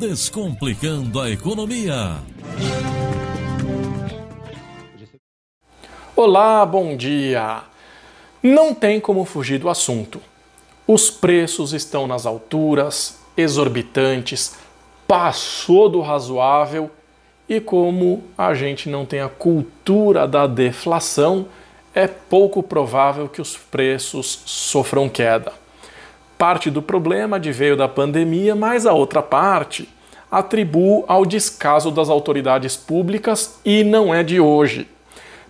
Descomplicando a Economia. Olá, bom dia! Não tem como fugir do assunto. Os preços estão nas alturas, exorbitantes, passou do razoável e como a gente não tem a cultura da deflação, é pouco provável que os preços sofram queda. Parte do problema adveio da pandemia, mas a outra parte atribuo ao descaso das autoridades públicas e não é de hoje.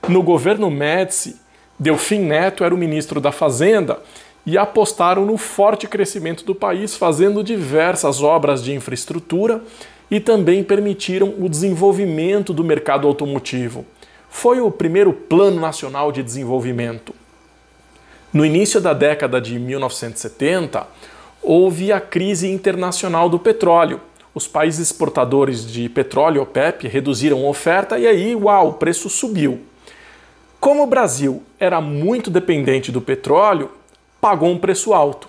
No governo Médici, Delfim Neto era o ministro da Fazenda e apostaram no forte crescimento do país, fazendo diversas obras de infraestrutura e também permitiram o desenvolvimento do mercado automotivo. Foi o primeiro Plano Nacional de Desenvolvimento. No início da década de 1970, houve a crise internacional do petróleo. Os países exportadores de petróleo, OPEP, reduziram a oferta e aí, uau, o preço subiu. Como o Brasil era muito dependente do petróleo, pagou um preço alto.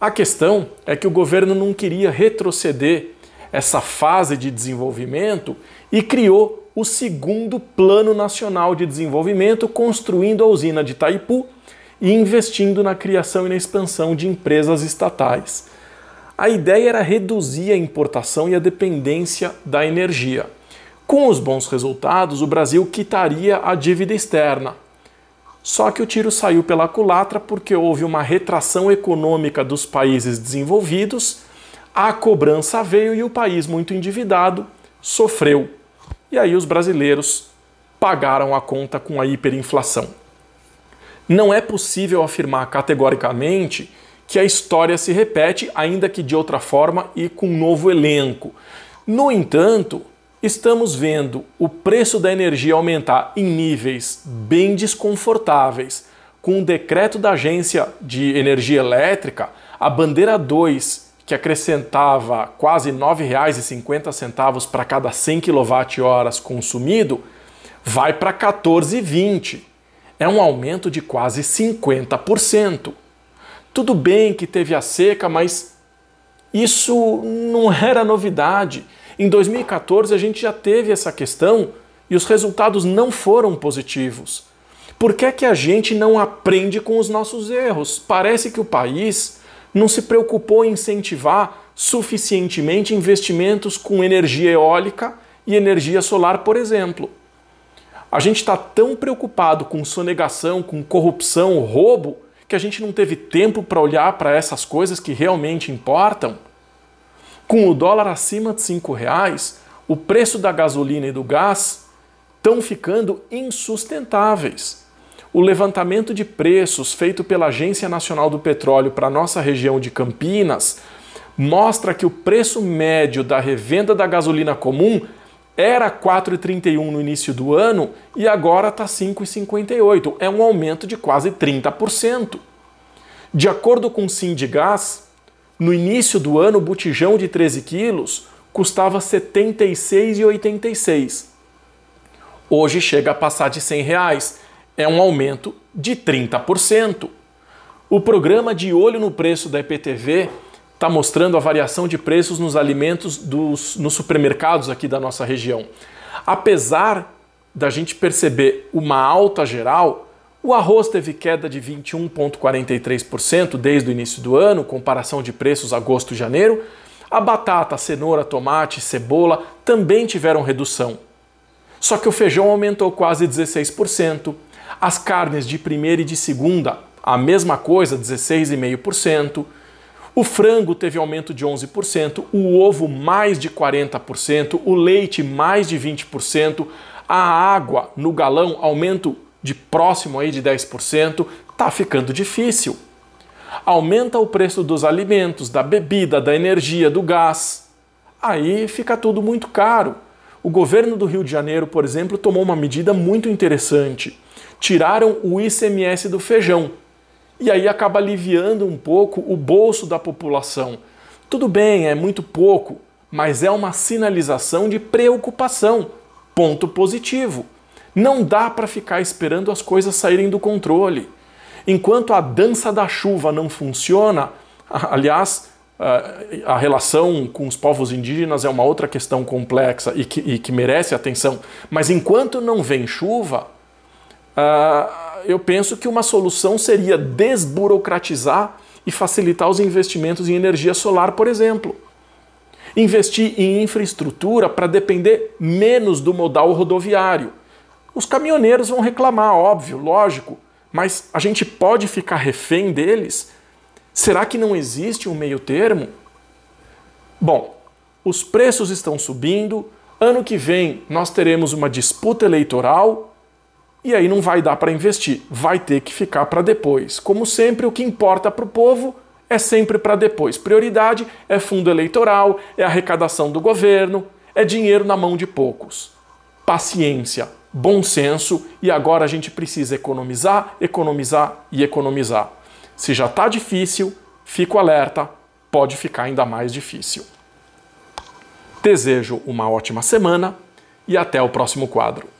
A questão é que o governo não queria retroceder essa fase de desenvolvimento e criou o segundo Plano Nacional de Desenvolvimento, construindo a usina de Itaipu e investindo na criação e na expansão de empresas estatais. A ideia era reduzir a importação e a dependência da energia. Com os bons resultados, o Brasil quitaria a dívida externa. Só que o tiro saiu pela culatra porque houve uma retração econômica dos países desenvolvidos, a cobrança veio e o país muito endividado sofreu. E aí os brasileiros pagaram a conta com a hiperinflação. Não é possível afirmar categoricamente que a história se repete, ainda que de outra forma e com um novo elenco. No entanto, estamos vendo o preço da energia aumentar em níveis bem desconfortáveis. Com o decreto da Agência de Energia Elétrica, a bandeira 2, que acrescentava quase R$ 9,50 para cada 100 kWh consumido, vai para 14,20 é um aumento de quase 50%. Tudo bem que teve a seca, mas isso não era novidade. Em 2014 a gente já teve essa questão e os resultados não foram positivos. Por que é que a gente não aprende com os nossos erros? Parece que o país não se preocupou em incentivar suficientemente investimentos com energia eólica e energia solar, por exemplo. A gente está tão preocupado com sonegação, com corrupção, roubo, que a gente não teve tempo para olhar para essas coisas que realmente importam. Com o dólar acima de cinco reais, o preço da gasolina e do gás estão ficando insustentáveis. O levantamento de preços feito pela Agência Nacional do Petróleo para nossa região de Campinas mostra que o preço médio da revenda da gasolina comum era 4,31 no início do ano e agora está 5,58. É um aumento de quase 30%. De acordo com o Sindigás, no início do ano o botijão de 13 quilos custava R$ 76,86. Hoje chega a passar de 100 reais. É um aumento de 30%. O programa de olho no preço da EPTV está mostrando a variação de preços nos alimentos dos, nos supermercados aqui da nossa região. Apesar da gente perceber uma alta geral, o arroz teve queda de 21,43% desde o início do ano, comparação de preços agosto e janeiro. A batata, cenoura, tomate, cebola também tiveram redução. Só que o feijão aumentou quase 16%. As carnes de primeira e de segunda, a mesma coisa, 16,5%. O frango teve aumento de 11%, o ovo mais de 40%, o leite mais de 20%, a água no galão aumento de próximo aí de 10%, tá ficando difícil. Aumenta o preço dos alimentos, da bebida, da energia, do gás. Aí fica tudo muito caro. O governo do Rio de Janeiro, por exemplo, tomou uma medida muito interessante. Tiraram o ICMS do feijão e aí acaba aliviando um pouco o bolso da população. Tudo bem, é muito pouco, mas é uma sinalização de preocupação. Ponto positivo. Não dá para ficar esperando as coisas saírem do controle. Enquanto a dança da chuva não funciona, aliás, a relação com os povos indígenas é uma outra questão complexa e que, e que merece atenção, mas enquanto não vem chuva, eu penso que uma solução seria desburocratizar e facilitar os investimentos em energia solar, por exemplo. Investir em infraestrutura para depender menos do modal rodoviário. Os caminhoneiros vão reclamar, óbvio, lógico, mas a gente pode ficar refém deles? Será que não existe um meio termo? Bom, os preços estão subindo, ano que vem nós teremos uma disputa eleitoral e aí não vai dar para investir, vai ter que ficar para depois. Como sempre, o que importa para o povo é sempre para depois. Prioridade é fundo eleitoral, é arrecadação do governo, é dinheiro na mão de poucos. Paciência, bom senso e agora a gente precisa economizar, economizar e economizar. Se já está difícil, fico alerta, pode ficar ainda mais difícil. Desejo uma ótima semana e até o próximo quadro.